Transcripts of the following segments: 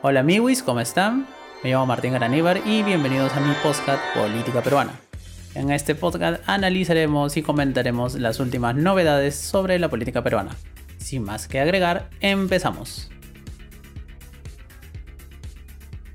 Hola amigos, ¿cómo están? Me llamo Martín Garaníbar y bienvenidos a mi podcast Política Peruana. En este podcast analizaremos y comentaremos las últimas novedades sobre la política peruana. Sin más que agregar, empezamos.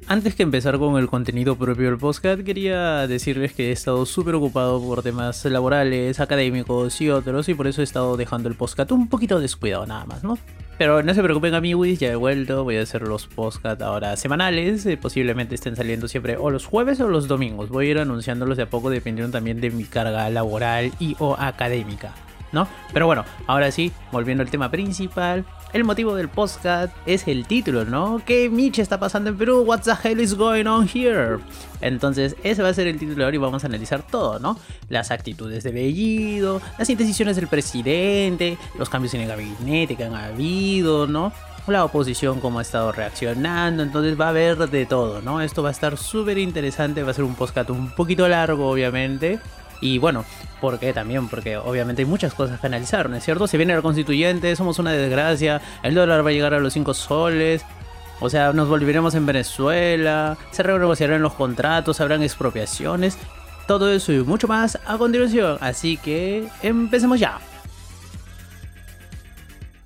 Antes que empezar con el contenido propio del podcast, quería decirles que he estado súper ocupado por temas laborales, académicos y otros, y por eso he estado dejando el podcast un poquito descuidado nada más, ¿no? Pero no se preocupen amigos, ya he vuelto, voy a hacer los podcast ahora semanales, eh, posiblemente estén saliendo siempre o los jueves o los domingos, voy a ir anunciándolos de a poco dependiendo también de mi carga laboral y o académica. ¿no? Pero bueno, ahora sí, volviendo al tema principal, el motivo del podcast es el título, ¿no? ¿Qué Miche está pasando en Perú? What the hell is going on here? Entonces, ese va a ser el título ahora y vamos a analizar todo, ¿no? Las actitudes de Bellido, las indecisiones del presidente, los cambios en el gabinete que han habido, ¿no? la oposición cómo ha estado reaccionando, entonces va a haber de todo, ¿no? Esto va a estar súper interesante, va a ser un podcast un poquito largo, obviamente, y bueno, ¿por qué también? Porque obviamente hay muchas cosas que analizar, ¿no es cierto? Se viene la constituyente, somos una desgracia, el dólar va a llegar a los 5 soles. O sea, nos volveremos en Venezuela, se renegociarán los contratos, habrán expropiaciones, todo eso y mucho más a continuación. Así que empecemos ya.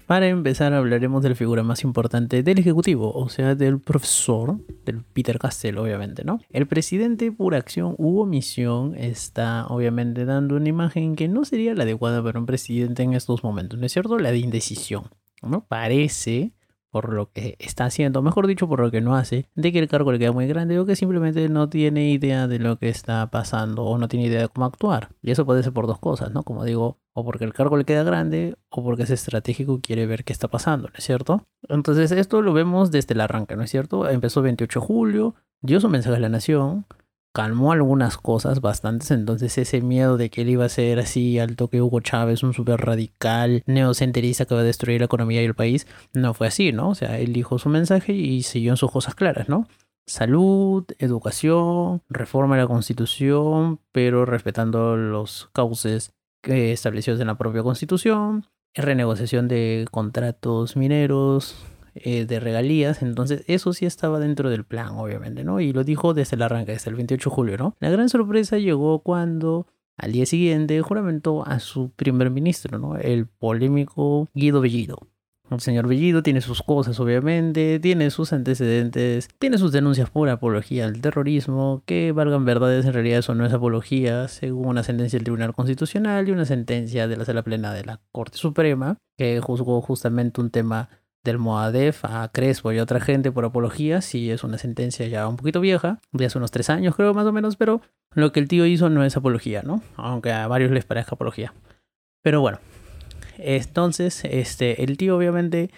Para empezar hablaremos de la figura más importante del Ejecutivo, o sea, del profesor, del Peter Castell, obviamente, ¿no? El presidente por acción u omisión está obviamente dando una imagen que no sería la adecuada para un presidente en estos momentos, ¿no es cierto? La de indecisión, ¿no? Parece por lo que está haciendo, mejor dicho, por lo que no hace, de que el cargo le queda muy grande o que simplemente no tiene idea de lo que está pasando o no tiene idea de cómo actuar. Y eso puede ser por dos cosas, ¿no? Como digo, o porque el cargo le queda grande o porque es estratégico y quiere ver qué está pasando, ¿no es cierto? Entonces esto lo vemos desde el arranque, ¿no es cierto? Empezó 28 de julio, dio su mensaje a la nación, calmó algunas cosas bastantes, entonces ese miedo de que él iba a ser así al toque Hugo Chávez, un súper radical, neocenterista que va a destruir la economía y el país, no fue así, ¿no? O sea, él dijo su mensaje y siguió en sus cosas claras, ¿no? Salud, educación, reforma de la constitución, pero respetando los cauces establecidos en la propia constitución, renegociación de contratos mineros, eh, de regalías, entonces eso sí estaba dentro del plan, obviamente, ¿no? Y lo dijo desde el arranque, desde el 28 de julio, ¿no? La gran sorpresa llegó cuando al día siguiente juramentó a su primer ministro, ¿no? El polémico Guido Bellido. El señor Bellido tiene sus cosas, obviamente, tiene sus antecedentes, tiene sus denuncias por apología al terrorismo, que valgan verdades, en realidad eso no es apología, según una sentencia del Tribunal Constitucional y una sentencia de la Sala Plena de la Corte Suprema, que juzgó justamente un tema del Moadef a Crespo y otra gente por apología, sí es una sentencia ya un poquito vieja, de hace unos tres años creo más o menos, pero lo que el tío hizo no es apología, ¿no? Aunque a varios les parezca apología. Pero bueno, entonces, este, el tío obviamente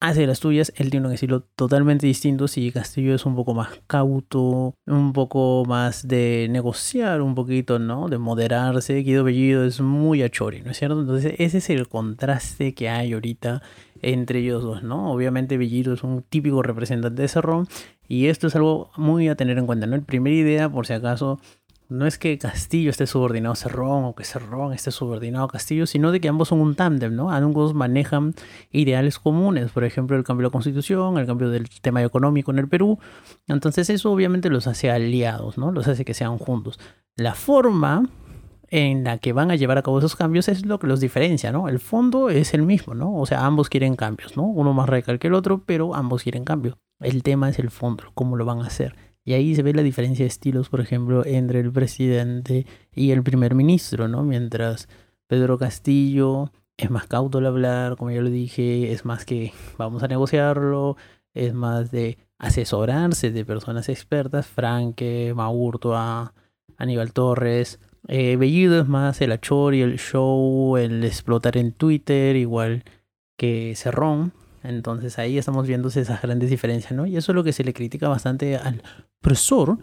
hace las tuyas, él tiene un estilo totalmente distinto, si Castillo es un poco más cauto, un poco más de negociar un poquito, ¿no? De moderarse, Guido Bellido es muy achori, ¿no es cierto? Entonces ese es el contraste que hay ahorita entre ellos dos, ¿no? Obviamente Bellido es un típico representante de Cerrón y esto es algo muy a tener en cuenta, ¿no? El primer idea, por si acaso, no es que Castillo esté subordinado a Cerrón o que Cerrón esté subordinado a Castillo, sino de que ambos son un tándem, ¿no? Ambos manejan ideales comunes, por ejemplo, el cambio de la constitución, el cambio del tema económico en el Perú. Entonces eso obviamente los hace aliados, ¿no? Los hace que sean juntos. La forma en la que van a llevar a cabo esos cambios es lo que los diferencia, ¿no? El fondo es el mismo, ¿no? O sea, ambos quieren cambios, ¿no? Uno más radical que el otro, pero ambos quieren cambios. El tema es el fondo, cómo lo van a hacer. Y ahí se ve la diferencia de estilos, por ejemplo, entre el presidente y el primer ministro, ¿no? Mientras Pedro Castillo es más cauto al hablar, como ya lo dije, es más que vamos a negociarlo, es más de asesorarse de personas expertas, Franque, Maurtua, Aníbal Torres, eh, Bellido es más el achor y el show, el explotar en Twitter, igual que Cerrón. Entonces ahí estamos viendo esas grandes diferencias, ¿no? Y eso es lo que se le critica bastante al profesor,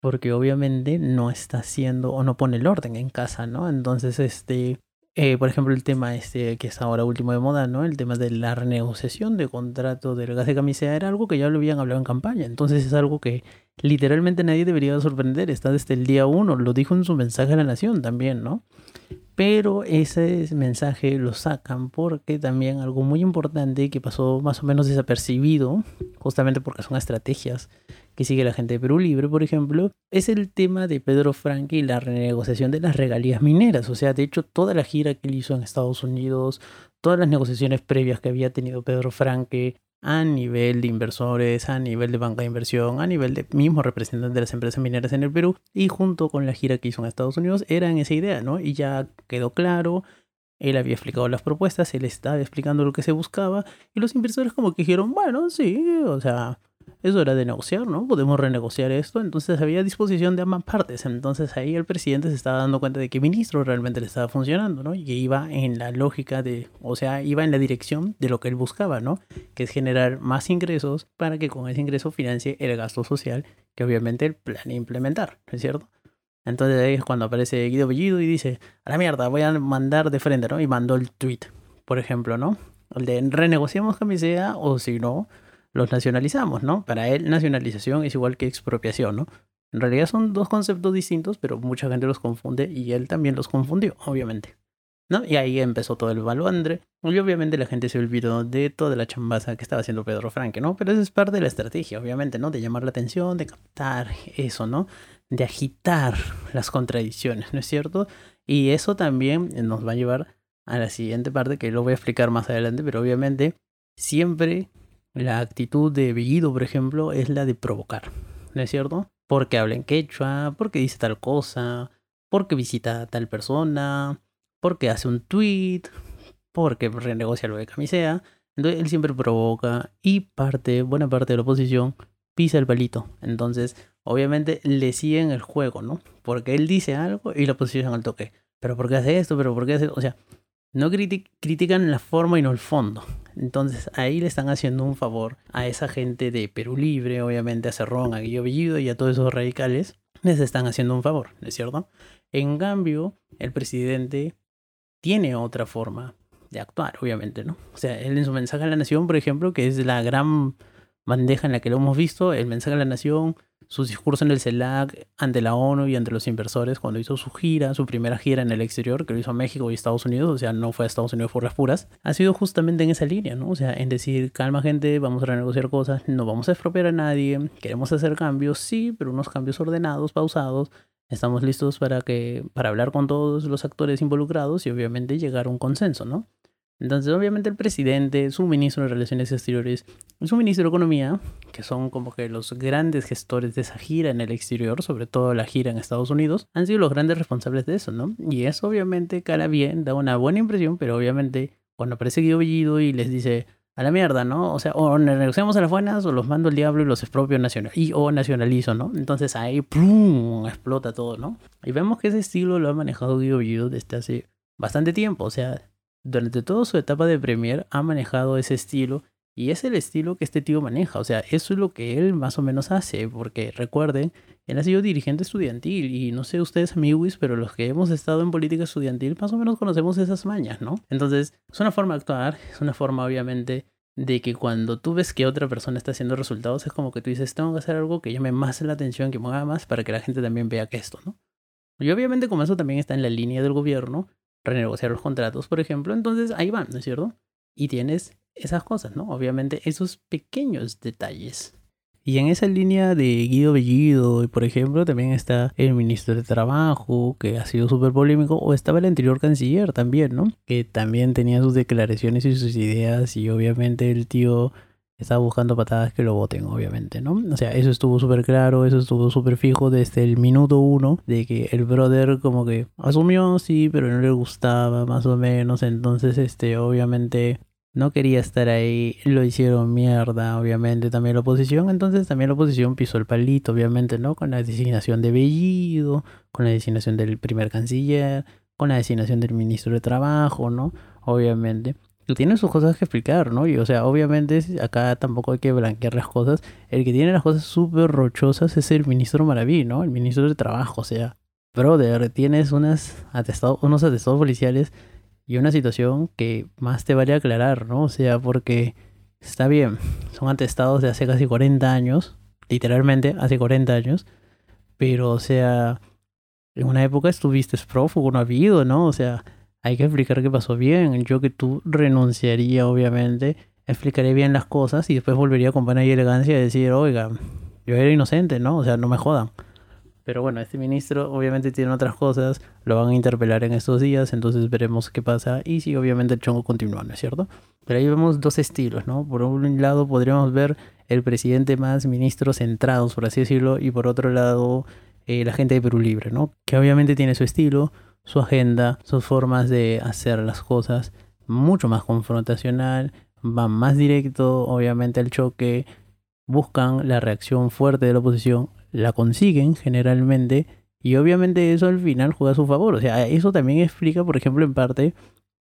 porque obviamente no está haciendo o no pone el orden en casa, ¿no? Entonces, este, eh, por ejemplo, el tema este que es ahora último de moda, ¿no? El tema de la renegociación de contrato del gas de camisea era algo que ya lo habían hablado en campaña. Entonces es algo que literalmente nadie debería sorprender. Está desde el día uno. Lo dijo en su mensaje a la nación también, ¿no? Pero ese mensaje lo sacan porque también algo muy importante que pasó más o menos desapercibido, justamente porque son estrategias que sigue la gente de Perú Libre, por ejemplo, es el tema de Pedro Franque y la renegociación de las regalías mineras. O sea, de hecho, toda la gira que él hizo en Estados Unidos, todas las negociaciones previas que había tenido Pedro Franque a nivel de inversores, a nivel de banca de inversión, a nivel de mismos representantes de las empresas mineras en el Perú y junto con la gira que hizo en Estados Unidos eran esa idea, ¿no? Y ya quedó claro, él había explicado las propuestas, él estaba explicando lo que se buscaba y los inversores como que dijeron, bueno, sí, o sea, eso era de negociar, ¿no? Podemos renegociar esto. Entonces había disposición de ambas partes. Entonces ahí el presidente se estaba dando cuenta de que ministro realmente le estaba funcionando, ¿no? Y que iba en la lógica de, o sea, iba en la dirección de lo que él buscaba, ¿no? Que es generar más ingresos para que con ese ingreso financie el gasto social que obviamente él planea implementar, ¿no es cierto? Entonces ahí es cuando aparece Guido Bellido y dice, a la mierda, voy a mandar de frente, ¿no? Y mandó el tweet, por ejemplo, ¿no? El de renegociamos camisea o si no, los nacionalizamos, ¿no? Para él nacionalización es igual que expropiación, ¿no? En realidad son dos conceptos distintos, pero mucha gente los confunde y él también los confundió, obviamente. ¿No? Y ahí empezó todo el baluandre. Y obviamente la gente se olvidó de toda la chambaza que estaba haciendo Pedro Franque, ¿no? Pero eso es parte de la estrategia, obviamente, ¿no? De llamar la atención, de captar eso, ¿no? De agitar las contradicciones, ¿no es cierto? Y eso también nos va a llevar a la siguiente parte que lo voy a explicar más adelante, pero obviamente siempre la actitud de Bellido, por ejemplo, es la de provocar, ¿no es cierto? Porque habla en quechua, porque dice tal cosa, porque visita a tal persona, porque hace un tweet, porque renegocia lo de camisea. Entonces él siempre provoca y parte, buena parte de la oposición pisa el palito. Entonces, obviamente le siguen el juego, ¿no? Porque él dice algo y la oposición al toque. Pero ¿por qué hace esto? ¿Pero por qué hace...? O sea, no critican la forma y no el fondo. Entonces ahí le están haciendo un favor a esa gente de Perú Libre, obviamente a Cerrón, a Guillo Bellido y a todos esos radicales. Les están haciendo un favor, ¿no es cierto? En cambio, el presidente tiene otra forma de actuar, obviamente, ¿no? O sea, él en su mensaje a la nación, por ejemplo, que es la gran bandeja en la que lo hemos visto, el mensaje a la nación su discurso en el CELAC ante la ONU y ante los inversores cuando hizo su gira, su primera gira en el exterior, que lo hizo a México y Estados Unidos, o sea, no fue a Estados Unidos por las puras, ha sido justamente en esa línea, ¿no? O sea, en decir, calma gente, vamos a renegociar cosas, no vamos a expropiar a nadie, queremos hacer cambios, sí, pero unos cambios ordenados, pausados, estamos listos para que para hablar con todos los actores involucrados y obviamente llegar a un consenso, ¿no? Entonces, obviamente, el presidente, su ministro de Relaciones Exteriores su ministro de Economía, que son como que los grandes gestores de esa gira en el exterior, sobre todo la gira en Estados Unidos, han sido los grandes responsables de eso, ¿no? Y eso, obviamente, cara bien, da una buena impresión, pero obviamente, cuando aparece Guido Bellido y les dice a la mierda, ¿no? O sea, o negociamos a las buenas o los mando al diablo y los expropio nacional y o nacionalizo, ¿no? Entonces ahí ¡pum! explota todo, ¿no? Y vemos que ese estilo lo ha manejado Guido Bellido desde hace bastante tiempo, o sea, durante toda su etapa de Premier ha manejado ese estilo y es el estilo que este tío maneja. O sea, eso es lo que él más o menos hace. Porque recuerden, él ha sido dirigente estudiantil. Y no sé ustedes, amigos, pero los que hemos estado en política estudiantil, más o menos conocemos esas mañas, ¿no? Entonces, es una forma de actuar. Es una forma, obviamente, de que cuando tú ves que otra persona está haciendo resultados, es como que tú dices, tengo que hacer algo que llame más la atención, que mueva más, para que la gente también vea que esto, ¿no? Y obviamente, como eso también está en la línea del gobierno, renegociar los contratos, por ejemplo, entonces ahí van, ¿no es cierto? Y tienes esas cosas, ¿no? Obviamente esos pequeños detalles. Y en esa línea de Guido Bellido, por ejemplo, también está el ministro de Trabajo, que ha sido súper polémico, o estaba el anterior canciller también, ¿no? Que también tenía sus declaraciones y sus ideas, y obviamente el tío estaba buscando patadas que lo voten, obviamente, ¿no? O sea, eso estuvo súper claro, eso estuvo súper fijo desde el minuto uno, de que el brother como que asumió, sí, pero no le gustaba, más o menos, entonces, este, obviamente no quería estar ahí, lo hicieron mierda, obviamente, también la oposición, entonces también la oposición pisó el palito, obviamente, ¿no? Con la designación de Bellido, con la designación del primer canciller, con la designación del ministro de Trabajo, ¿no? Obviamente tiene sus cosas que explicar, ¿no? Y o sea, obviamente acá tampoco hay que blanquear las cosas. El que tiene las cosas súper rochosas es el ministro Maraví, ¿no? El ministro de Trabajo, o sea, brother, tienes unas atestados, unos atestados policiales y una situación que más te vale aclarar, ¿no? O sea, porque está bien, son atestados de hace casi 40 años, literalmente hace 40 años, pero o sea, en una época estuviste prófugo, no ha habido, ¿no? O sea, hay que explicar qué pasó bien. Yo que tú renunciaría, obviamente, explicaría bien las cosas y después volvería con buena y elegancia y decir, oiga, yo era inocente, ¿no? O sea, no me jodan. Pero bueno, este ministro obviamente tiene otras cosas, lo van a interpelar en estos días, entonces veremos qué pasa y si obviamente el chongo continúa, ¿no es cierto? Pero ahí vemos dos estilos, ¿no? Por un lado podríamos ver el presidente más ministros centrados, por así decirlo, y por otro lado eh, la gente de Perú Libre, ¿no? Que obviamente tiene su estilo, su agenda, sus formas de hacer las cosas, mucho más confrontacional, van más directo, obviamente, al choque, buscan la reacción fuerte de la oposición la consiguen generalmente y obviamente eso al final juega a su favor. O sea, eso también explica, por ejemplo, en parte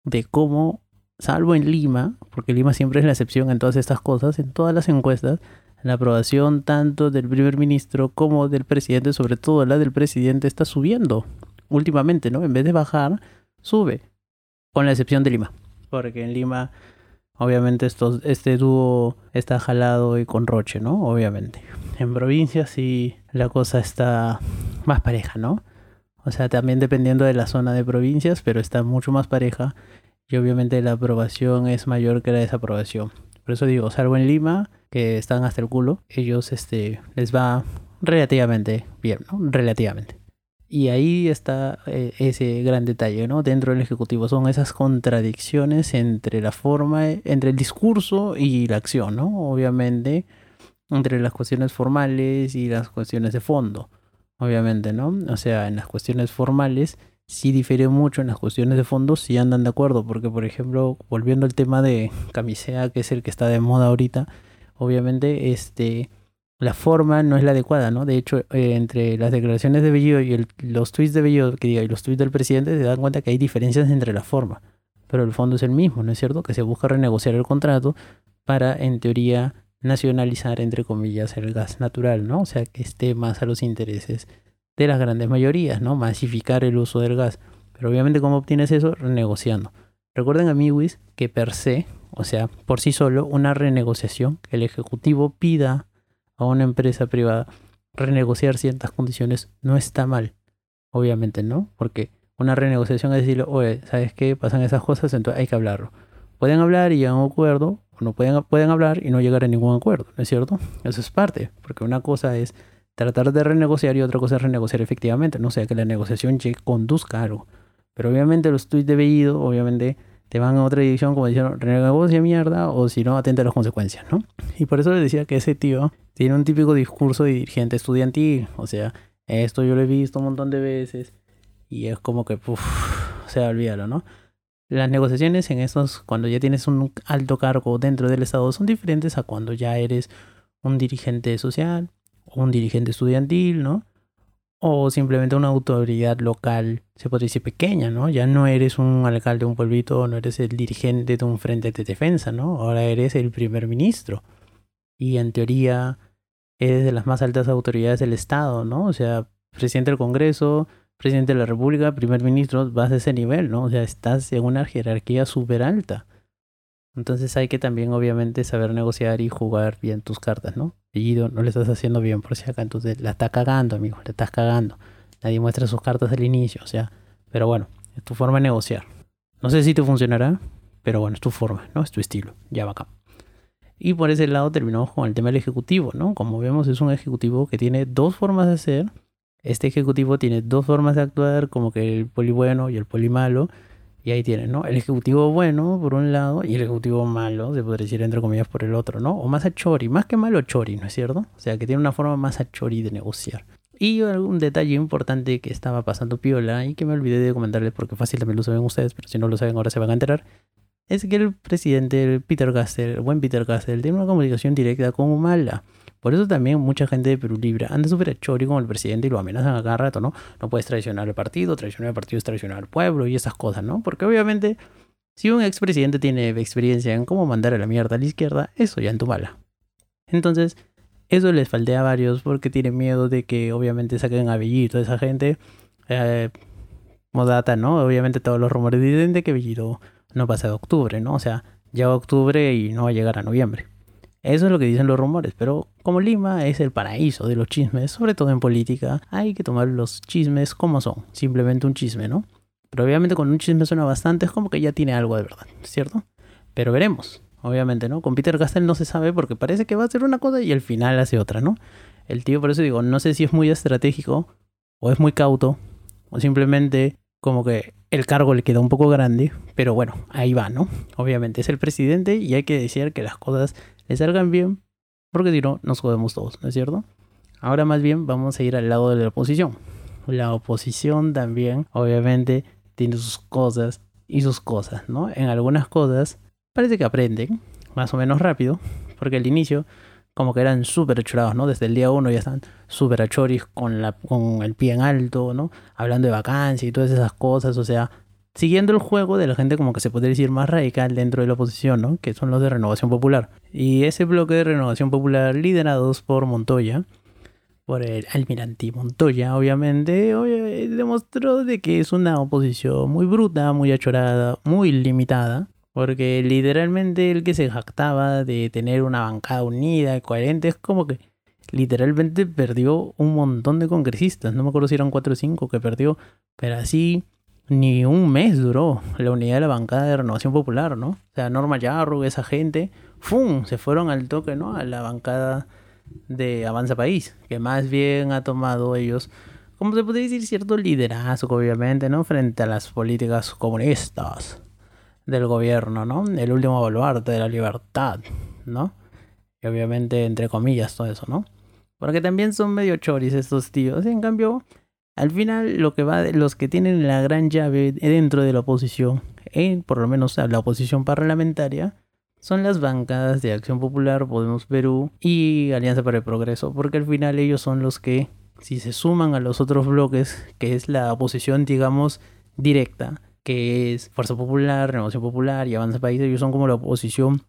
de cómo, salvo en Lima, porque Lima siempre es la excepción en todas estas cosas, en todas las encuestas, la aprobación tanto del primer ministro como del presidente, sobre todo la del presidente, está subiendo últimamente, ¿no? En vez de bajar, sube, con la excepción de Lima, porque en Lima Obviamente este dúo está jalado y con Roche, ¿no? Obviamente. En provincias sí la cosa está más pareja, ¿no? O sea, también dependiendo de la zona de provincias, pero está mucho más pareja. Y obviamente la aprobación es mayor que la desaprobación. Por eso digo, salvo en Lima, que están hasta el culo, ellos este, les va relativamente bien, ¿no? Relativamente. Y ahí está eh, ese gran detalle, ¿no? Dentro del Ejecutivo son esas contradicciones entre la forma, entre el discurso y la acción, ¿no? Obviamente, entre las cuestiones formales y las cuestiones de fondo, obviamente, ¿no? O sea, en las cuestiones formales sí difiere mucho, en las cuestiones de fondo sí andan de acuerdo, porque por ejemplo, volviendo al tema de Camisea, que es el que está de moda ahorita, obviamente, este la forma no es la adecuada, ¿no? De hecho, eh, entre las declaraciones de Bellido y los tweets de Bellido que diga, y los tweets del presidente, se dan cuenta que hay diferencias entre la forma. Pero el fondo es el mismo, ¿no es cierto? Que se busca renegociar el contrato para, en teoría, nacionalizar, entre comillas, el gas natural, ¿no? O sea, que esté más a los intereses de las grandes mayorías, ¿no? Masificar el uso del gas. Pero obviamente, ¿cómo obtienes eso? Renegociando. Recuerden, amiguis, que per se, o sea, por sí solo, una renegociación, que el Ejecutivo pida a una empresa privada renegociar ciertas condiciones no está mal, obviamente, ¿no? Porque una renegociación es decirle, oye, ¿sabes qué? Pasan esas cosas, entonces hay que hablarlo. Pueden hablar y llegar a un acuerdo, o no pueden, pueden hablar y no llegar a ningún acuerdo, ¿no es cierto? Eso es parte, porque una cosa es tratar de renegociar y otra cosa es renegociar efectivamente, no sea que la negociación conduzca a algo. Pero obviamente los tweets de obviamente te van a otra dirección como dijeron, renegocia mierda o si no, atenta a las consecuencias, ¿no? Y por eso les decía que ese tío tiene un típico discurso de dirigente estudiantil, o sea, esto yo lo he visto un montón de veces y es como que, uff, o sea, olvídalo, ¿no? Las negociaciones en estos, cuando ya tienes un alto cargo dentro del Estado, son diferentes a cuando ya eres un dirigente social o un dirigente estudiantil, ¿no? O simplemente una autoridad local, se podría decir pequeña, ¿no? Ya no eres un alcalde de un pueblito, no eres el dirigente de un frente de defensa, ¿no? Ahora eres el primer ministro. Y en teoría eres de las más altas autoridades del Estado, ¿no? O sea, presidente del Congreso, presidente de la República, primer ministro, vas a ese nivel, ¿no? O sea, estás en una jerarquía súper alta. Entonces hay que también obviamente saber negociar y jugar bien tus cartas, ¿no? Apellido no le estás haciendo bien por si acá, entonces la está cagando, amigo, la estás cagando. Nadie muestra sus cartas al inicio, o sea, pero bueno, es tu forma de negociar. No sé si te funcionará, pero bueno, es tu forma, ¿no? Es tu estilo, ya va acá. Y por ese lado terminamos con el tema del ejecutivo, ¿no? Como vemos es un ejecutivo que tiene dos formas de ser. Este ejecutivo tiene dos formas de actuar, como que el poli bueno y el poli malo y ahí tienen, ¿no? El ejecutivo bueno por un lado y el ejecutivo malo, se podría decir entre comillas, por el otro, ¿no? O más a chori, más que malo chori, ¿no es cierto? O sea, que tiene una forma más a chori de negociar. Y un detalle importante que estaba pasando piola y que me olvidé de comentarles porque fácil también lo saben ustedes, pero si no lo saben ahora se van a enterar, es que el presidente, Peter Castell, el buen Peter Castell, tiene una comunicación directa con Humala. Por eso también mucha gente de Perú Libre anda súper chori con el presidente y lo amenazan a cada rato, ¿no? No puedes traicionar al partido, traicionar al partido es traicionar al pueblo y esas cosas, ¿no? Porque obviamente, si un expresidente tiene experiencia en cómo mandar a la mierda a la izquierda, eso ya en tu mala. Entonces, eso les faltea a varios porque tienen miedo de que obviamente saquen a toda esa gente. Eh, modata, ¿no? Obviamente todos los rumores dicen de que Bellido no pasa de octubre, ¿no? O sea, ya octubre y no va a llegar a noviembre. Eso es lo que dicen los rumores, pero Como Lima es el paraíso de los chismes, sobre todo en política, hay que tomar los chismes como son, simplemente un chisme, ¿no? Pero obviamente con un chisme suena bastante, es como que ya tiene algo de verdad, ¿cierto? Pero veremos, obviamente, ¿no? Con Peter Castell no se sabe porque parece que va a hacer una cosa y al final hace otra, ¿no? El tío, por eso digo, no sé si es muy estratégico o es muy cauto o simplemente como que el cargo le queda un poco grande, pero bueno, ahí va, ¿no? Obviamente es el presidente y hay que decir que las cosas le salgan bien, porque si no, nos jodemos todos, ¿no es cierto? Ahora más bien vamos a ir al lado de la oposición. La oposición también, obviamente, tiene sus cosas y sus cosas, ¿no? En algunas cosas parece que aprenden más o menos rápido, porque al inicio como que eran súper ¿no? Desde el día uno ya están súper achoris con, la, con el pie en alto, ¿no? Hablando de vacancia y todas esas cosas, o sea, siguiendo el juego de la gente como que se podría decir más radical dentro de la oposición, ¿no? Que son los de Renovación Popular. Y ese bloque de Renovación Popular liderados por Montoya, por el almirante Montoya, obviamente, demostró de que es una oposición muy bruta, muy achorada, muy limitada. Porque literalmente el que se jactaba de tener una bancada unida y coherente es como que literalmente perdió un montón de congresistas. No me acuerdo si eran 4 o 5 que perdió, pero así ni un mes duró la unidad de la bancada de Renovación Popular, ¿no? O sea, Norma Yarro, esa gente, ¡fum! Se fueron al toque, ¿no? A la bancada de Avanza País, que más bien ha tomado ellos, como se podría decir, cierto liderazgo, obviamente, ¿no? Frente a las políticas comunistas del gobierno, ¿no? El último baluarte de la libertad, ¿no? Y obviamente, entre comillas, todo eso, ¿no? Porque también son medio choris estos tíos. Y en cambio, al final, lo que va los que tienen la gran llave dentro de la oposición, en por lo menos la oposición parlamentaria, son las bancadas de Acción Popular, Podemos Perú y Alianza para el Progreso, porque al final ellos son los que, si se suman a los otros bloques, que es la oposición, digamos, directa, que es Fuerza Popular, Renovación Popular y Avanza País, ellos son como la oposición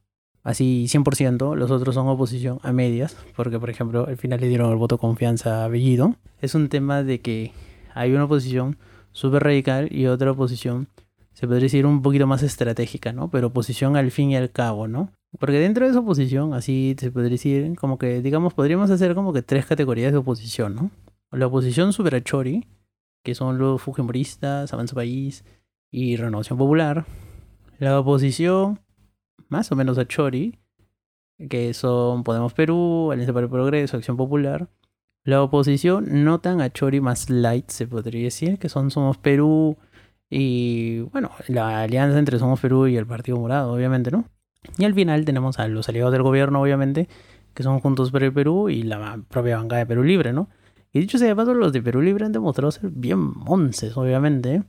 así 100%, los otros son oposición a medias, porque por ejemplo al final le dieron el voto confianza a Bellido. Es un tema de que hay una oposición súper radical y otra oposición, se podría decir un poquito más estratégica, ¿no? Pero oposición al fin y al cabo, ¿no? Porque dentro de esa oposición, así se podría decir, como que, digamos, podríamos hacer como que tres categorías de oposición, ¿no? La oposición super achori, que son los fujimoristas, Avanza País, y Renovación Popular. La oposición, más o menos a Chori, que son Podemos Perú, Alianza para el Progreso, Acción Popular. La oposición no tan a Chori, más light, se podría decir, que son Somos Perú y, bueno, la alianza entre Somos Perú y el Partido Morado, obviamente, ¿no? Y al final tenemos a los aliados del gobierno, obviamente, que son Juntos por el Perú y la propia bancada de Perú Libre, ¿no? Y dicho sea de paso, los de Perú Libre han demostrado ser bien monces, obviamente.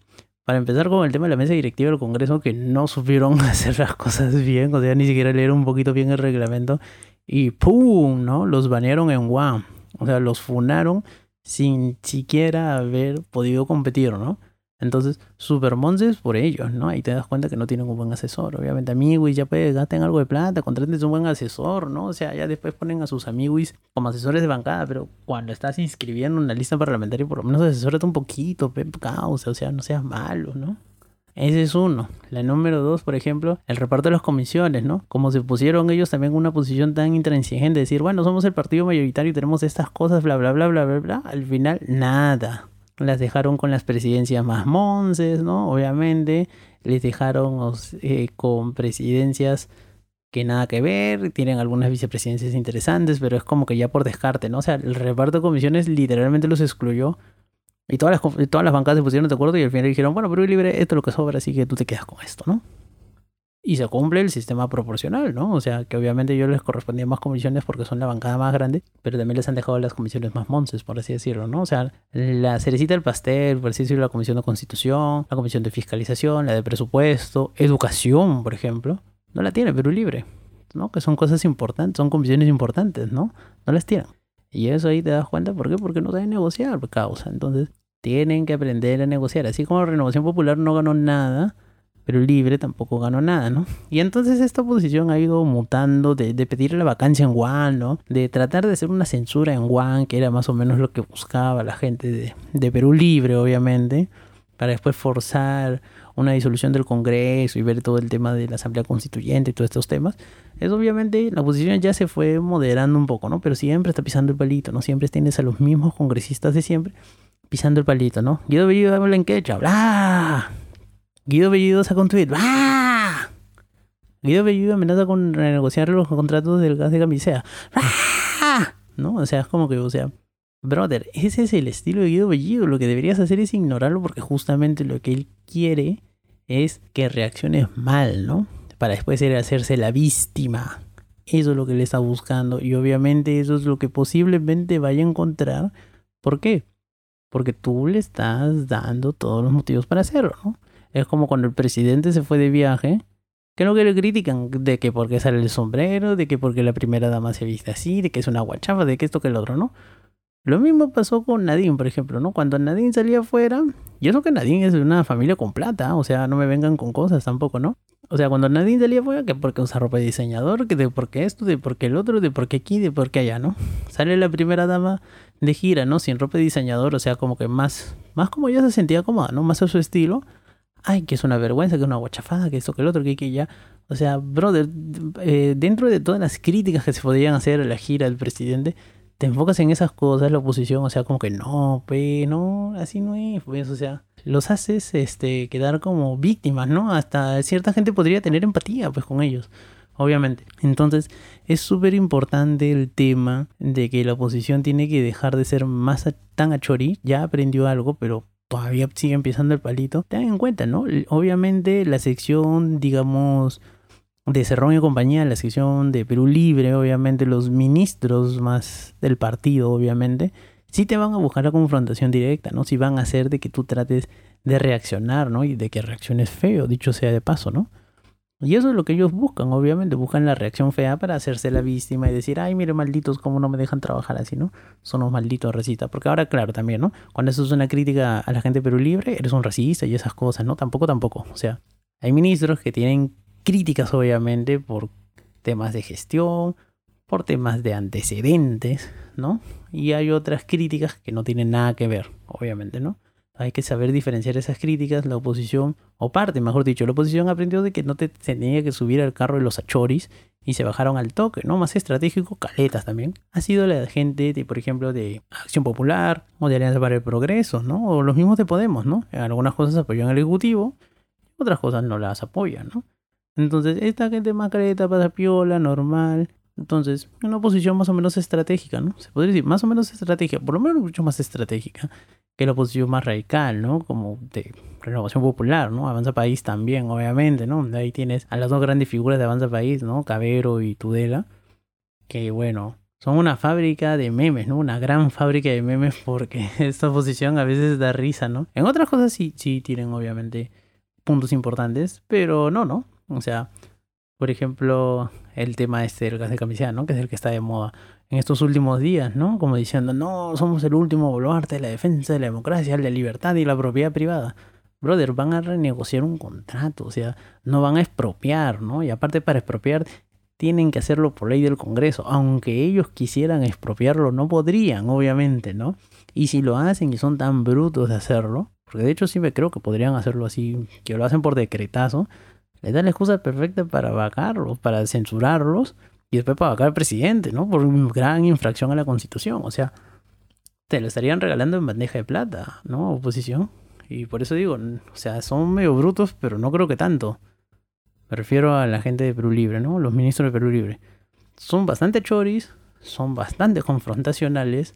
Para empezar con el tema de la mesa directiva del Congreso, que no supieron hacer las cosas bien, o sea, ni siquiera leer un poquito bien el reglamento, y ¡pum! ¿no? Los banearon en WAM. O sea, los funaron sin siquiera haber podido competir, ¿no? Entonces, super monces por ellos, ¿no? Ahí te das cuenta que no tienen un buen asesor. Obviamente, amigos, ya pues gasten algo de plata, contraten un buen asesor, ¿no? O sea, ya después ponen a sus amigos como asesores de bancada, pero cuando estás inscribiendo en una lista parlamentaria, por lo menos asesórate un poquito, causa, o sea, no seas malo, ¿no? Ese es uno. La número dos, por ejemplo, el reparto de las comisiones, ¿no? Como se pusieron ellos también en una posición tan intransigente, decir, bueno, somos el partido mayoritario y tenemos estas cosas, bla, bla, bla, bla, bla, bla. Al final, nada las dejaron con las presidencias más monces, ¿no? Obviamente, les dejaron eh, con presidencias que nada que ver, tienen algunas vicepresidencias interesantes, pero es como que ya por descarte, ¿no? O sea, el reparto de comisiones literalmente los excluyó. Y todas las, todas las bancadas se pusieron de acuerdo y al final dijeron, bueno, pero libre, esto es lo que sobra, así que tú te quedas con esto, ¿no? Y se cumple el sistema proporcional, ¿no? O sea, que obviamente yo les correspondía más comisiones porque son la bancada más grande, pero también les han dejado las comisiones más monces, por así decirlo, ¿no? O sea, la cerecita del pastel, por así decirlo, la comisión de constitución, la comisión de fiscalización, la de presupuesto, educación, por ejemplo, no la tiene Perú Libre, ¿no? Que son cosas importantes, son comisiones importantes, ¿no? No las tienen. Y eso ahí te das cuenta, ¿por qué? Porque no saben negociar, causa. Entonces, tienen que aprender a negociar. Así como la Renovación Popular no ganó nada, pero libre tampoco ganó nada, ¿no? Y entonces esta oposición ha ido mutando de, pedir la vacancia en One, ¿no? De tratar de hacer una censura en One, que era más o menos lo que buscaba la gente de, de Perú Libre, obviamente, para después forzar una disolución del Congreso y ver todo el tema de la Asamblea Constituyente y todos estos temas, es obviamente la oposición ya se fue moderando un poco, ¿no? Pero siempre está pisando el palito, ¿no? Siempre tienes a los mismos congresistas de siempre pisando el palito, ¿no? Guido Bellido habla en quechua, ¡bla! Guido Bellido saca un tweet, ¡bla! Guido Bellido amenaza con renegociar los contratos del gas de camisea, ¡bla! ¿No? O sea, es como que, o sea, brother, ese es el estilo de Guido Bellido. Lo que deberías hacer es ignorarlo porque justamente lo que él quiere es que reacciones mal, ¿no? Para después ir a hacerse la víctima. Eso es lo que le está buscando y obviamente eso es lo que posiblemente vaya a encontrar. ¿Por qué? Porque tú le estás dando todos los motivos para hacerlo, ¿no? Es como cuando el presidente se fue de viaje, que no que le critican de que porque sale el sombrero, de que porque la primera dama se viste así, de que es una guachapa, de que esto que el otro, ¿no? Lo mismo pasó con Nadine, por ejemplo, ¿no? Cuando Nadine salía afuera, yo sé que Nadine es de una familia con plata, o sea, no me vengan con cosas tampoco, ¿no? O sea, cuando Nadine salía afuera, que porque usa ropa de diseñador, que de por qué esto, de por qué el otro, de por qué aquí, de por qué allá, ¿no? Sale la primera dama de gira, ¿no? Sin ropa de diseñador, o sea, como que más, más como ella se sentía cómoda, ¿no? Más a su estilo. Ay, que es una vergüenza, que es una guachafada, que esto, que el otro, que que ya. O sea, brother, eh, dentro de todas las críticas que se podían hacer a la gira del presidente, te enfocas en esas cosas, la oposición, o sea, como que no, pe, no, así no es, pues, o sea, los haces este, quedar como víctimas, ¿no? Hasta cierta gente podría tener empatía, pues, con ellos, obviamente. Entonces, es súper importante el tema de que la oposición tiene que dejar de ser más tan achori, ya aprendió algo, pero todavía sigue empezando el palito. Tengan en cuenta, ¿no? Obviamente la sección, digamos, de Cerrón y compañía, la sección de Perú Libre, obviamente los ministros más del partido, obviamente, sí te van a buscar la confrontación directa, ¿no? Si van a hacer de que tú trates de reaccionar, ¿no? Y de que reacciones feo, dicho sea de paso, ¿no? Y eso es lo que ellos buscan, obviamente, buscan la reacción fea para hacerse la víctima y decir, ay, mire, malditos, cómo no me dejan trabajar así, ¿no? Son los malditos racistas. Porque ahora, claro, también, ¿no? Cuando eso es una crítica a la gente de Perú Libre, eres un racista y esas cosas, ¿no? Tampoco, tampoco. O sea, hay ministros que tienen críticas obviamente por temas de gestión, por temas de antecedentes, ¿no? Y hay otras críticas que no tienen nada que ver, obviamente, ¿no? Hay que saber diferenciar esas críticas, la oposición, o parte, mejor dicho, la oposición aprendió de que no te tenía que subir al carro de los achoris y se bajaron al toque, ¿no? Más estratégico, caletas también. Ha sido la gente, de, por ejemplo, de Acción Popular o de Alianza para el Progreso, ¿no? O los mismos de Podemos, ¿no? Algunas cosas apoyan al Ejecutivo, otras cosas no las apoyan, ¿no? Entonces, esta gente más careta, pasa piola, normal. Entonces, una posición más o menos estratégica, ¿no? Se podría decir, más o menos estratégica, por lo menos mucho más estratégica que la posición más radical, ¿no? Como de renovación popular, ¿no? Avanza País también, obviamente, ¿no? Ahí tienes a las dos grandes figuras de Avanza País, ¿no? Cabero y Tudela, que bueno, son una fábrica de memes, ¿no? Una gran fábrica de memes porque esta posición a veces da risa, ¿no? En otras cosas sí, sí tienen obviamente puntos importantes, pero no, ¿no? O sea, por ejemplo, el tema este del gas de camisea, ¿no? Que es el que está de moda en estos últimos días, ¿no? Como diciendo, no, somos el último baluarte de la defensa de la democracia, de la libertad y la propiedad privada. Brother, van a renegociar un contrato, o sea, no van a expropiar, ¿no? Y aparte para expropiar tienen que hacerlo por ley del Congreso, aunque ellos quisieran expropiarlo, no podrían, obviamente, ¿no? Y si lo hacen y son tan brutos de hacerlo, porque de hecho sí me creo que podrían hacerlo así, que lo hacen por decretazo, le da la excusa perfecta para vacarlos, para censurarlos y después para vacar al presidente, ¿no? Por una gran infracción a la constitución. O sea, te lo estarían regalando en bandeja de plata, ¿no? Oposición. Y por eso digo, o sea, son medio brutos, pero no creo que tanto. Me refiero a la gente de Perú Libre, ¿no? Los ministros de Perú Libre. Son bastante choris, son bastante confrontacionales,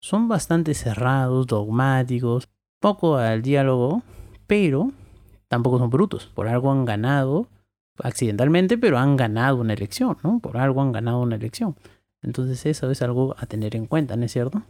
son bastante cerrados, dogmáticos, poco al diálogo, pero tampoco son brutos. Por algo han ganado, accidentalmente, pero han ganado una elección, ¿no? Por algo han ganado una elección. Entonces eso es algo a tener en cuenta, ¿no es cierto?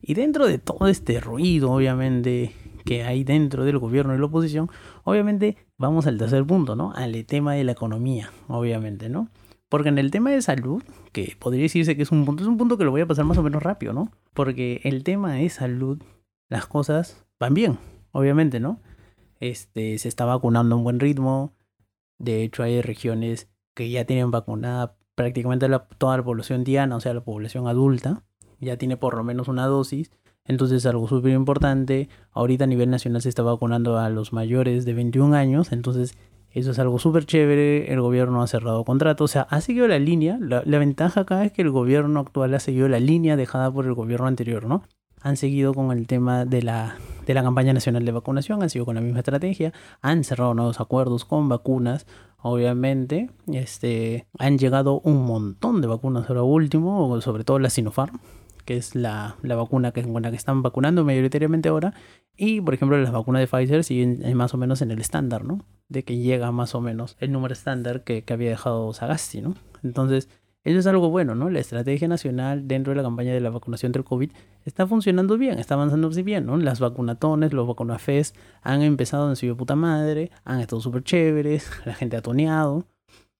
Y dentro de todo este ruido, obviamente, que hay dentro del gobierno y la oposición, obviamente vamos al tercer punto, ¿no? Al tema de la economía, obviamente, ¿no? Porque en el tema de salud, que podría decirse que es un punto, es un punto que lo voy a pasar más o menos rápido, ¿no? Porque el tema de salud, las cosas van bien, obviamente, ¿no? Este, se está vacunando a un buen ritmo. De hecho, hay regiones que ya tienen vacunada prácticamente toda la población diana, o sea, la población adulta. Ya tiene por lo menos una dosis. Entonces algo súper importante. Ahorita a nivel nacional se está vacunando a los mayores de 21 años. Entonces eso es algo súper chévere. El gobierno ha cerrado contratos. O sea, ha seguido la línea. La, la, ventaja acá es que el gobierno actual ha seguido la línea dejada por el gobierno anterior, ¿no? Han seguido con el tema de la, de la campaña nacional de vacunación. Han seguido con la misma estrategia. Han cerrado nuevos acuerdos con vacunas. Obviamente, este, han llegado un montón de vacunas ahora último, sobre todo la Sinopharm que es la, la vacuna que, con la que están vacunando mayoritariamente ahora. Y, por ejemplo, las vacunas de Pfizer siguen más o menos en el estándar, ¿no? De que llega más o menos el número estándar que, que había dejado Sagasti, ¿no? Entonces, eso es algo bueno, ¿no? La estrategia nacional dentro de la campaña de la vacunación del COVID está funcionando bien, está avanzando bien, ¿no? Las vacunatones, los vacunafes han empezado en su puta madre, han estado súper chéveres, la gente ha toneado,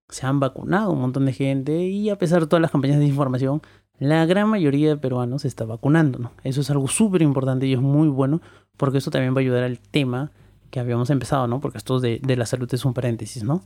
se han vacunado un montón de gente y a pesar de todas las campañas de información, la gran mayoría de peruanos se está vacunando, ¿no? Eso es algo súper importante y es muy bueno porque eso también va a ayudar al tema que habíamos empezado, ¿no? Porque esto de, de la salud es un paréntesis, ¿no?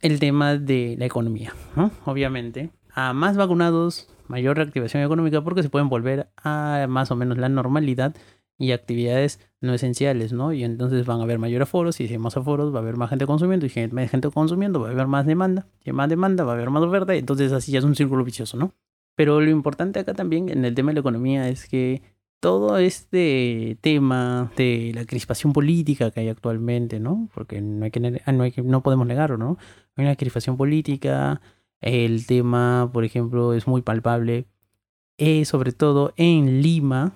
El tema de la economía, ¿no? Obviamente, a más vacunados, mayor reactivación económica porque se pueden volver a más o menos la normalidad y actividades no esenciales, ¿no? Y entonces van a haber mayor aforos y si hay más aforos va a haber más gente consumiendo y si hay más gente consumiendo va a haber más demanda, si hay más demanda va a haber más oferta y entonces así ya es un círculo vicioso, ¿no? Pero lo importante acá también en el tema de la economía es que todo este tema de la crispación política que hay actualmente, ¿no? Porque no, hay que, ah, no, hay que, no podemos negarlo, ¿no? Hay una crispación política, el tema, por ejemplo, es muy palpable, eh, sobre todo en Lima,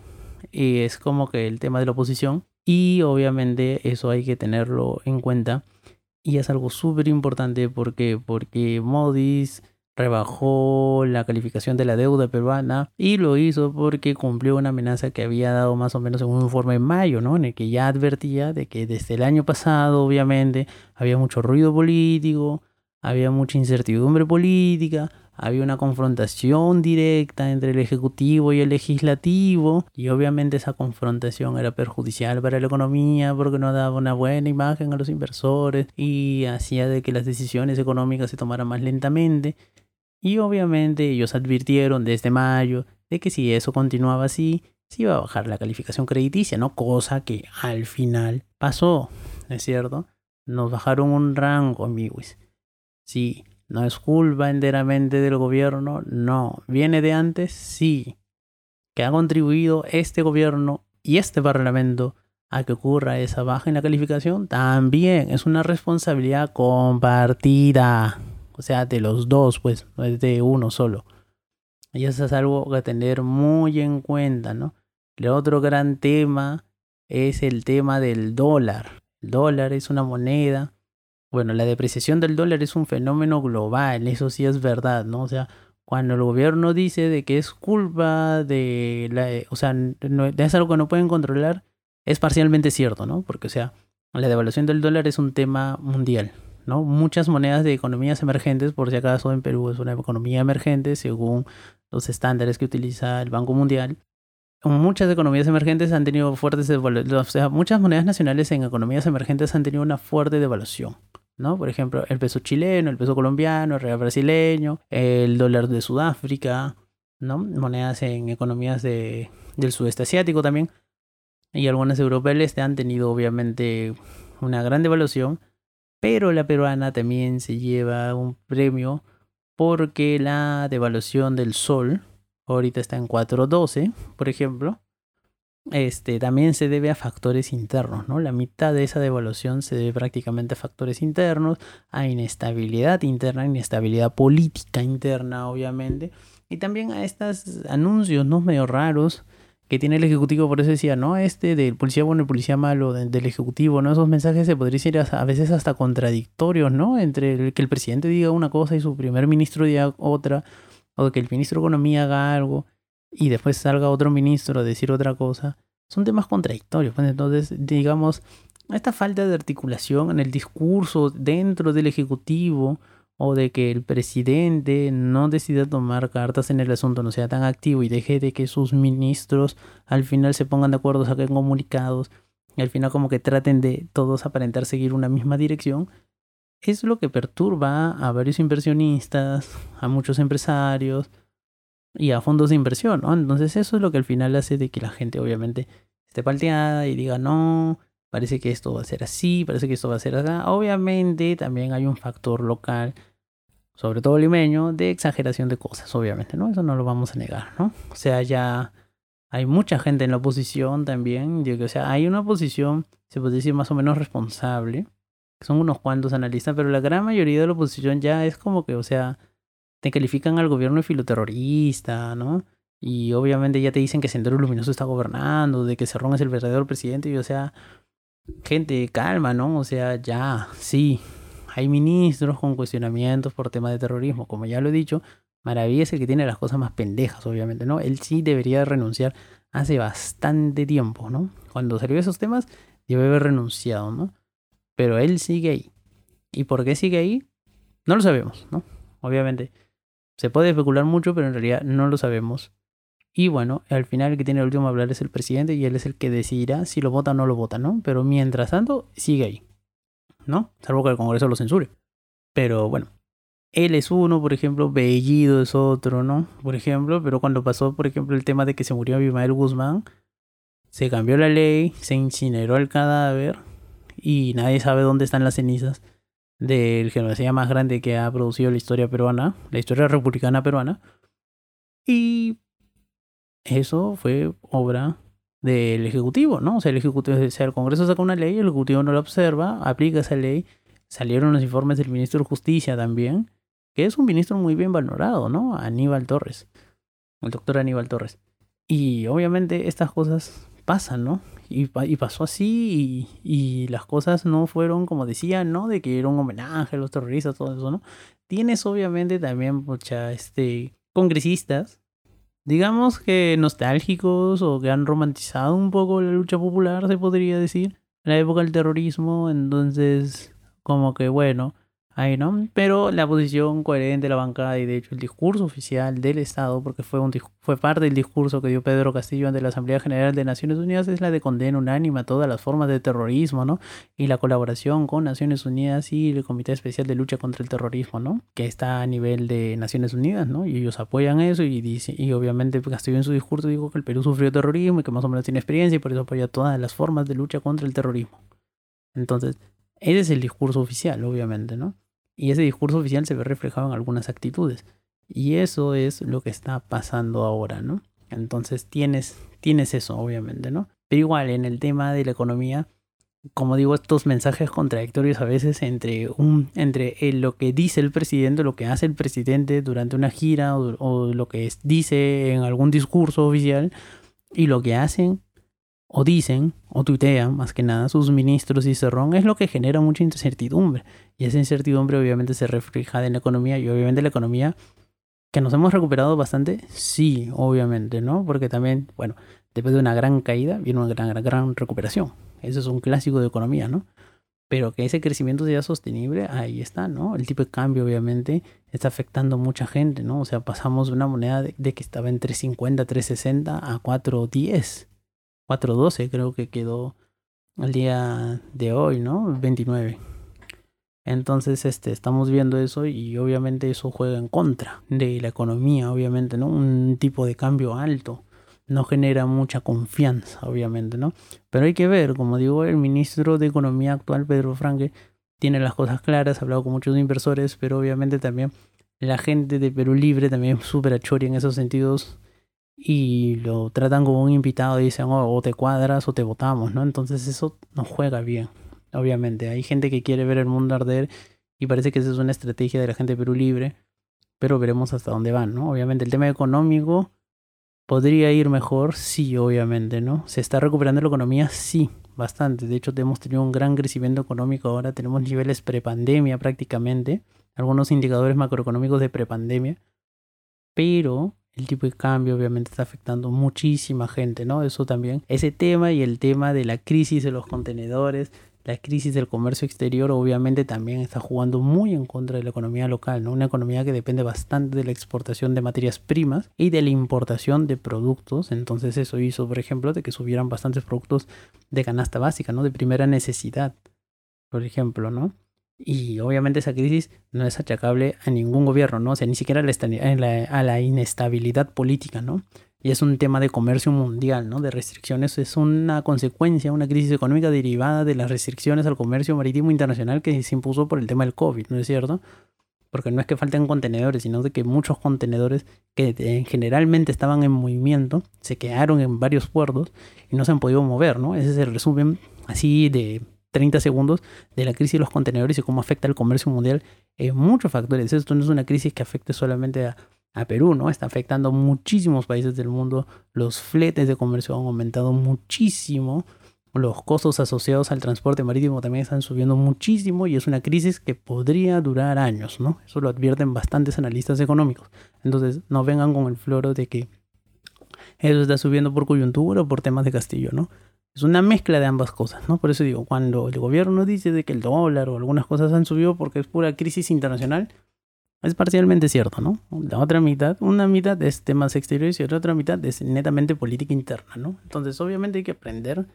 eh, es como que el tema de la oposición, y obviamente eso hay que tenerlo en cuenta, y es algo súper importante porque, porque Modis rebajó la calificación de la deuda peruana y lo hizo porque cumplió una amenaza que había dado más o menos en un informe en mayo, ¿no? En el que ya advertía de que desde el año pasado, obviamente, había mucho ruido político, había mucha incertidumbre política, había una confrontación directa entre el Ejecutivo y el Legislativo y obviamente esa confrontación era perjudicial para la economía porque no daba una buena imagen a los inversores y hacía de que las decisiones económicas se tomaran más lentamente y obviamente ellos advirtieron desde mayo de que si eso continuaba así, se iba a bajar la calificación crediticia, ¿no? Cosa que al final pasó, ¿no es cierto? Nos bajaron un rango, amigos. Sí, no es culpa enteramente del gobierno, no. ¿Viene de antes? Sí. ¿Que ha contribuido este gobierno y este parlamento a que ocurra esa baja en la calificación? También es una responsabilidad compartida o sea, de los dos, pues, no es de uno solo. Y eso es algo que tener muy en cuenta, ¿no? El otro gran tema es el tema del dólar. El dólar es una moneda. Bueno, la depreciación del dólar es un fenómeno global, eso sí es verdad, ¿no? O sea, cuando el gobierno dice de que es culpa de la, o sea, no, es algo que no pueden controlar, es parcialmente cierto, ¿no? Porque, o sea, la devaluación del dólar es un tema mundial, ¿no? Muchas monedas de economías emergentes, por si acaso en Perú es una economía emergente según los estándares que utiliza el Banco Mundial. Muchas economías emergentes han tenido fuertes devaluaciones, o sea, muchas monedas nacionales en economías emergentes han tenido una fuerte devaluación. ¿No? Por ejemplo, el peso chileno, el peso colombiano, el real brasileño, el dólar de Sudáfrica, ¿no? Monedas en economías de, del sudeste asiático también. Y algunas europeas han tenido obviamente una gran devaluación pero la peruana también se lleva un premio porque la devaluación del sol, ahorita está en 4.12, por ejemplo, este, también se debe a factores internos, ¿no? La mitad de esa devaluación se debe prácticamente a factores internos, a inestabilidad interna, inestabilidad política interna, obviamente, y también a estos anuncios, ¿no? Medio raros que tiene el Ejecutivo, por eso decía, ¿no? Este del policía bueno y policía malo del Ejecutivo, ¿no? Esos mensajes se podrían ser a, veces hasta contradictorios, ¿no? Entre el, que el presidente diga una cosa y su primer ministro diga otra, o que el ministro de Economía haga algo y después salga otro ministro a decir otra cosa. Son temas contradictorios. Pues entonces, digamos, esta falta de articulación en el discurso dentro del Ejecutivo o de que el presidente no decida tomar cartas en el asunto, no sea tan activo y deje de que sus ministros al final se pongan de acuerdo, saquen comunicados y al final como que traten de todos aparentar seguir una misma dirección, es lo que perturba a varios inversionistas, a muchos empresarios, y a fondos de inversión, ¿no? Entonces eso es lo que al final hace de que la gente obviamente esté palteada y diga, no, parece que esto va a ser así, parece que esto va a ser así. Obviamente también hay un factor local, sobre todo limeño, de exageración de cosas, obviamente, ¿no? Eso no lo vamos a negar, ¿no? O sea, ya hay mucha gente en la oposición también, o sea, hay una oposición, se puede decir, más o menos responsable, son unos cuantos analistas, pero la gran mayoría de la oposición ya es como que, o sea, te califican al gobierno de filoterrorista, ¿no? Y obviamente ya te dicen que Sendero Luminoso está gobernando, de que Cerrón es el verdadero presidente, y o sea, gente, calma, ¿no? O sea, ya, sí, hay ministros con cuestionamientos por tema de terrorismo, como ya lo he dicho, Maravilla es el que tiene las cosas más pendejas, obviamente, ¿no? Él sí debería renunciar hace bastante tiempo, ¿no? Cuando salió esos temas, debe haber renunciado, ¿no? Pero él sigue ahí. ¿Y por qué sigue ahí? No lo sabemos, ¿no? Obviamente. Se puede especular mucho, pero en realidad no lo sabemos. Y bueno, al final el que tiene el último a hablar es el presidente y él es el que decidirá si lo vota o no lo vota, ¿no? Pero mientras tanto, sigue ahí, ¿no? Salvo que el Congreso lo censure. Pero bueno, él es uno, por ejemplo, Bellido es otro, ¿no? Por ejemplo, pero cuando pasó, por ejemplo, el tema de que se murió Abimael Guzmán, se cambió la ley, se incineró el cadáver y nadie sabe dónde están las cenizas del genocidio más grande que ha producido la historia peruana, la historia republicana peruana. Y eso fue obra del Ejecutivo, ¿no? O sea, el Ejecutivo, o sea, el Congreso saca una ley, el Ejecutivo no la observa, aplica esa ley, salieron los informes del Ministro de Justicia también, que es un ministro muy bien valorado, ¿no? Aníbal Torres, el doctor Aníbal Torres. Y obviamente estas cosas pasan, ¿no? Y, pasó así y, las cosas no fueron como decían, ¿no? De que era un homenaje a los terroristas, todo eso, ¿no? Tienes obviamente también mucha, este, congresistas, digamos que nostálgicos o que han romantizado un poco la lucha popular, se podría decir, la época del terrorismo, entonces como que bueno, Ahí, ¿no? Pero la posición coherente de la bancada y de hecho el discurso oficial del Estado, porque fue, un, fue parte del discurso que dio Pedro Castillo ante la Asamblea General de Naciones Unidas, es la de condena unánime a todas las formas de terrorismo, ¿no? Y la colaboración con Naciones Unidas y el Comité Especial de Lucha contra el Terrorismo, ¿no? Que está a nivel de Naciones Unidas, ¿no? Y ellos apoyan eso y, dice, y obviamente Castillo en su discurso dijo que el Perú sufrió terrorismo y que más o menos tiene experiencia y por eso apoya todas las formas de lucha contra el terrorismo. Entonces, ese es el discurso oficial, obviamente, ¿no? Y ese discurso oficial se ve reflejado en algunas actitudes. Y eso es lo que está pasando ahora, ¿no? Entonces tienes, tienes eso, obviamente, ¿no? Pero igual, en el tema de la economía, como digo, estos mensajes contradictorios a veces entre, un, entre lo que dice el presidente, lo que hace el presidente durante una gira o, lo que dice en algún discurso oficial y lo que hacen o dicen, o tuitean más que nada sus ministros y Cerrón, es lo que genera mucha incertidumbre. Y esa incertidumbre obviamente se refleja en la economía y obviamente la economía que nos hemos recuperado bastante, sí, obviamente, ¿no? Porque también, bueno, después de una gran caída viene una gran, gran, gran recuperación. Eso es un clásico de economía, ¿no? Pero que ese crecimiento sea sostenible, ahí está, ¿no? El tipo de cambio obviamente está afectando a mucha gente, ¿no? O sea, pasamos de una moneda de, de que estaba en 3.50, 3.60 a 4.10 4.12 creo que quedó el día de hoy, ¿no? 29. Entonces, este, estamos viendo eso y obviamente eso juega en contra de la economía, obviamente, ¿no? Un tipo de cambio alto no genera mucha confianza, obviamente, ¿no? Pero hay que ver, como digo, el ministro de Economía actual, Pedro Franque, tiene las cosas claras, ha hablado con muchos inversores, pero obviamente también la gente de Perú Libre también es súper en esos sentidos y lo tratan como un invitado y dicen, oh, o te cuadras o te votamos, ¿no? Entonces eso no juega bien, obviamente. Hay gente que quiere ver el mundo arder y parece que esa es una estrategia de la gente de Perú Libre, pero veremos hasta dónde van, ¿no? Obviamente el tema económico podría ir mejor, sí, obviamente, ¿no? ¿Se está recuperando la economía? Sí, bastante. De hecho, hemos tenido un gran crecimiento económico ahora, tenemos niveles prepandemia prácticamente, algunos indicadores macroeconómicos de prepandemia, pero el tipo de cambio obviamente está afectando muchísima gente, ¿no? Eso también, ese tema y el tema de la crisis de los contenedores, la crisis del comercio exterior obviamente también está jugando muy en contra de la economía local, ¿no? Una economía que depende bastante de la exportación de materias primas y de la importación de productos, entonces eso hizo, por ejemplo, de que subieran bastantes productos de canasta básica, ¿no? De primera necesidad, por ejemplo, ¿no? Y obviamente esa crisis no es achacable a ningún gobierno, ¿no? O sea, ni siquiera a la, a la inestabilidad política, ¿no? Y es un tema de comercio mundial, ¿no? De restricciones. Es una consecuencia, una crisis económica derivada de las restricciones al comercio marítimo internacional que se impuso por el tema del COVID, ¿no es cierto? Porque no es que falten contenedores, sino de que muchos contenedores que eh, generalmente estaban en movimiento se quedaron en varios puertos y no se han podido mover, ¿no? Ese es el resumen así de 30 segundos de la crisis de los contenedores y cómo afecta el comercio mundial en muchos factores. Esto no es una crisis que afecte solamente a, a Perú, ¿no? Está afectando a muchísimos países del mundo. Los fletes de comercio han aumentado muchísimo. Los costos asociados al transporte marítimo también están subiendo muchísimo y es una crisis que podría durar años, ¿no? Eso lo advierten bastantes analistas económicos. Entonces, no vengan con el floro de que eso está subiendo por coyuntura o por temas de Castillo, ¿no? Es una mezcla de ambas cosas, ¿no? Por eso digo, cuando el gobierno dice de que el dólar o algunas cosas han subido porque es pura crisis internacional, es parcialmente cierto, ¿no? La otra mitad, una mitad es temas exteriores y la otra mitad es netamente política interna, ¿no? Entonces, obviamente hay que aprender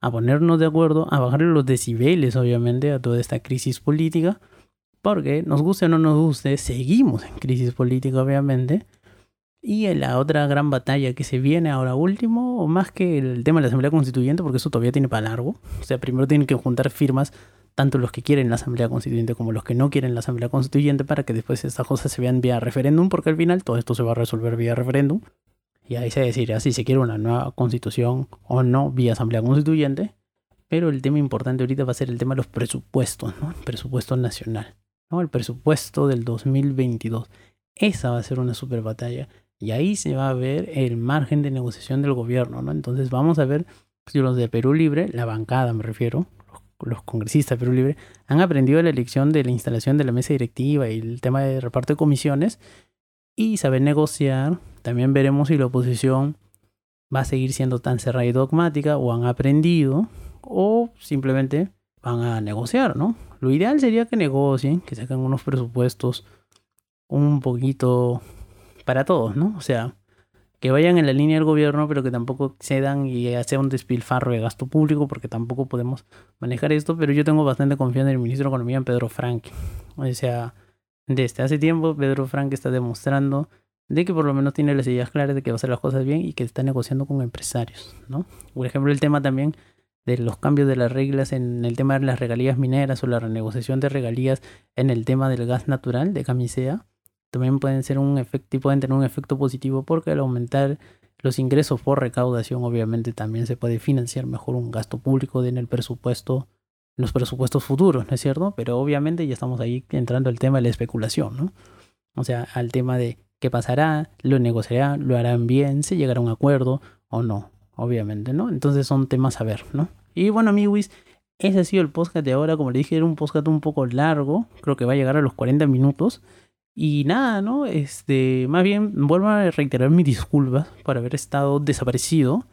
a ponernos de acuerdo, a bajar los decibeles, obviamente, a toda esta crisis política, porque nos guste o no nos guste, seguimos en crisis política, obviamente. Y la otra gran batalla que se viene ahora último, más que el tema de la Asamblea Constituyente, porque eso todavía tiene para largo. O sea, primero tienen que juntar firmas tanto los que quieren la Asamblea Constituyente como los que no quieren la Asamblea Constituyente para que después estas cosas se vean vía referéndum, porque al final todo esto se va a resolver vía referéndum. Y ahí se decidirá si se quiere una nueva constitución o no vía Asamblea Constituyente. Pero el tema importante ahorita va a ser el tema de los presupuestos, ¿no? El presupuesto nacional, ¿no? El presupuesto del 2022. Esa va a ser una super batalla. Y ahí se va a ver el margen de negociación del gobierno, ¿no? Entonces vamos a ver si los de Perú Libre, la bancada me refiero, los congresistas de Perú Libre han aprendido la elección de la instalación de la mesa directiva y el tema de reparto de comisiones y saben negociar. También veremos si la oposición va a seguir siendo tan cerrada y dogmática o han aprendido o simplemente van a negociar, ¿no? Lo ideal sería que negocien, que saquen unos presupuestos un poquito para todos, ¿no? O sea, que vayan en la línea del gobierno, pero que tampoco cedan y sea un despilfarro de gasto público, porque tampoco podemos manejar esto. Pero yo tengo bastante confianza en el ministro de Economía, en Pedro Frank. O sea, desde hace tiempo, Pedro Frank está demostrando de que por lo menos tiene las ideas claras de que va a hacer las cosas bien y que está negociando con empresarios, ¿no? Por ejemplo, el tema también de los cambios de las reglas en el tema de las regalías mineras o la renegociación de regalías en el tema del gas natural de camisea también pueden ser un efecto pueden tener un efecto positivo porque al aumentar los ingresos por recaudación obviamente también se puede financiar mejor un gasto público en el presupuesto en los presupuestos futuros, ¿no es cierto? Pero obviamente ya estamos ahí entrando al tema de la especulación, ¿no? O sea, al tema de qué pasará, lo negociarán, lo harán bien, se llegará a un acuerdo o no, obviamente, ¿no? Entonces son temas a ver, ¿no? Y bueno, amigos, ese ha sido el podcast de ahora, como le dije, era un podcast un poco largo, creo que va a llegar a los 40 minutos. Y nada, ¿no? Este, más bien vuelvo a reiterar mis disculpas por haber estado desaparecido.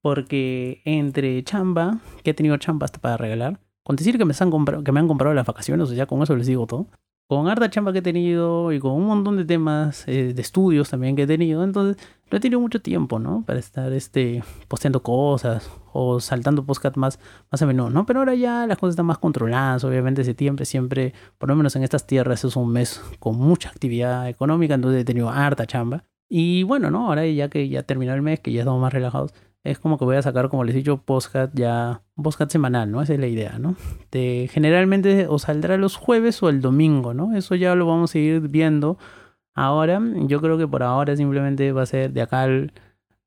Porque entre chamba, que he tenido chamba hasta para regalar, con decir que me, han que me han comprado las vacaciones, o sea, con eso les digo todo con harta chamba que he tenido y con un montón de temas eh, de estudios también que he tenido, entonces no he tenido mucho tiempo, ¿no? Para estar este, posteando cosas o saltando podcast más, más a menudo, ¿no? Pero ahora ya las cosas están más controladas, obviamente septiembre siempre, por lo menos en estas tierras, es un mes con mucha actividad económica, entonces he tenido harta chamba. Y bueno, ¿no? Ahora ya que ya terminó el mes, que ya estamos más relajados, es como que voy a sacar, como les he dicho, podcast ya, podcast semanal, ¿no? Esa es la idea, ¿no? De, generalmente o saldrá los jueves o el domingo, ¿no? Eso ya lo vamos a ir viendo. Ahora, yo creo que por ahora simplemente va a ser de acá al,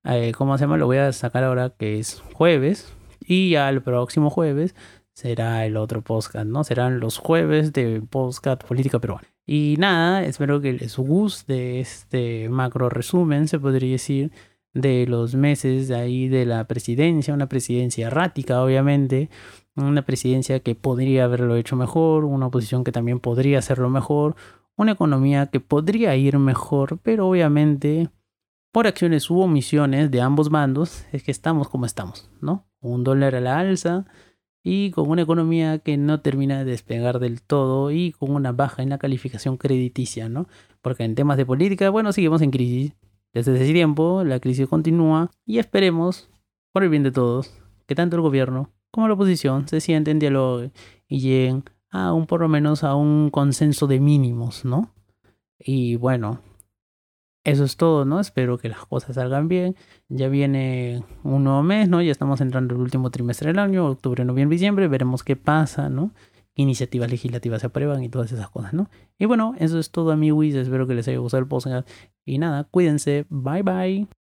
eh, ¿cómo se llama? Lo voy a sacar ahora que es jueves. Y ya el próximo jueves será el otro podcast, ¿no? Serán los jueves de podcast política peruana. Y nada, espero que les guste este macro resumen, se podría decir de los meses ahí de la presidencia, una presidencia errática obviamente, una presidencia que podría haberlo hecho mejor, una oposición que también podría hacerlo mejor, una economía que podría ir mejor, pero obviamente por acciones u omisiones de ambos bandos es que estamos como estamos, ¿no? Un dólar a la alza y con una economía que no termina de despegar del todo y con una baja en la calificación crediticia, ¿no? Porque en temas de política, bueno, seguimos en crisis, desde ese tiempo, la crisis continúa y esperemos, por el bien de todos, que tanto el gobierno como la oposición se sienten, dialoguen y lleguen a un por lo menos a un consenso de mínimos, ¿no? Y bueno, eso es todo, ¿no? Espero que las cosas salgan bien. Ya viene un nuevo mes, ¿no? Ya estamos entrando el último trimestre del año, octubre, noviembre, diciembre. Veremos qué pasa, ¿no? Iniciativas legislativas se aprueban y todas esas cosas, ¿no? Y bueno, eso es todo, amigos. Espero que les haya gustado el podcast. Y nada, cuídense. Bye bye.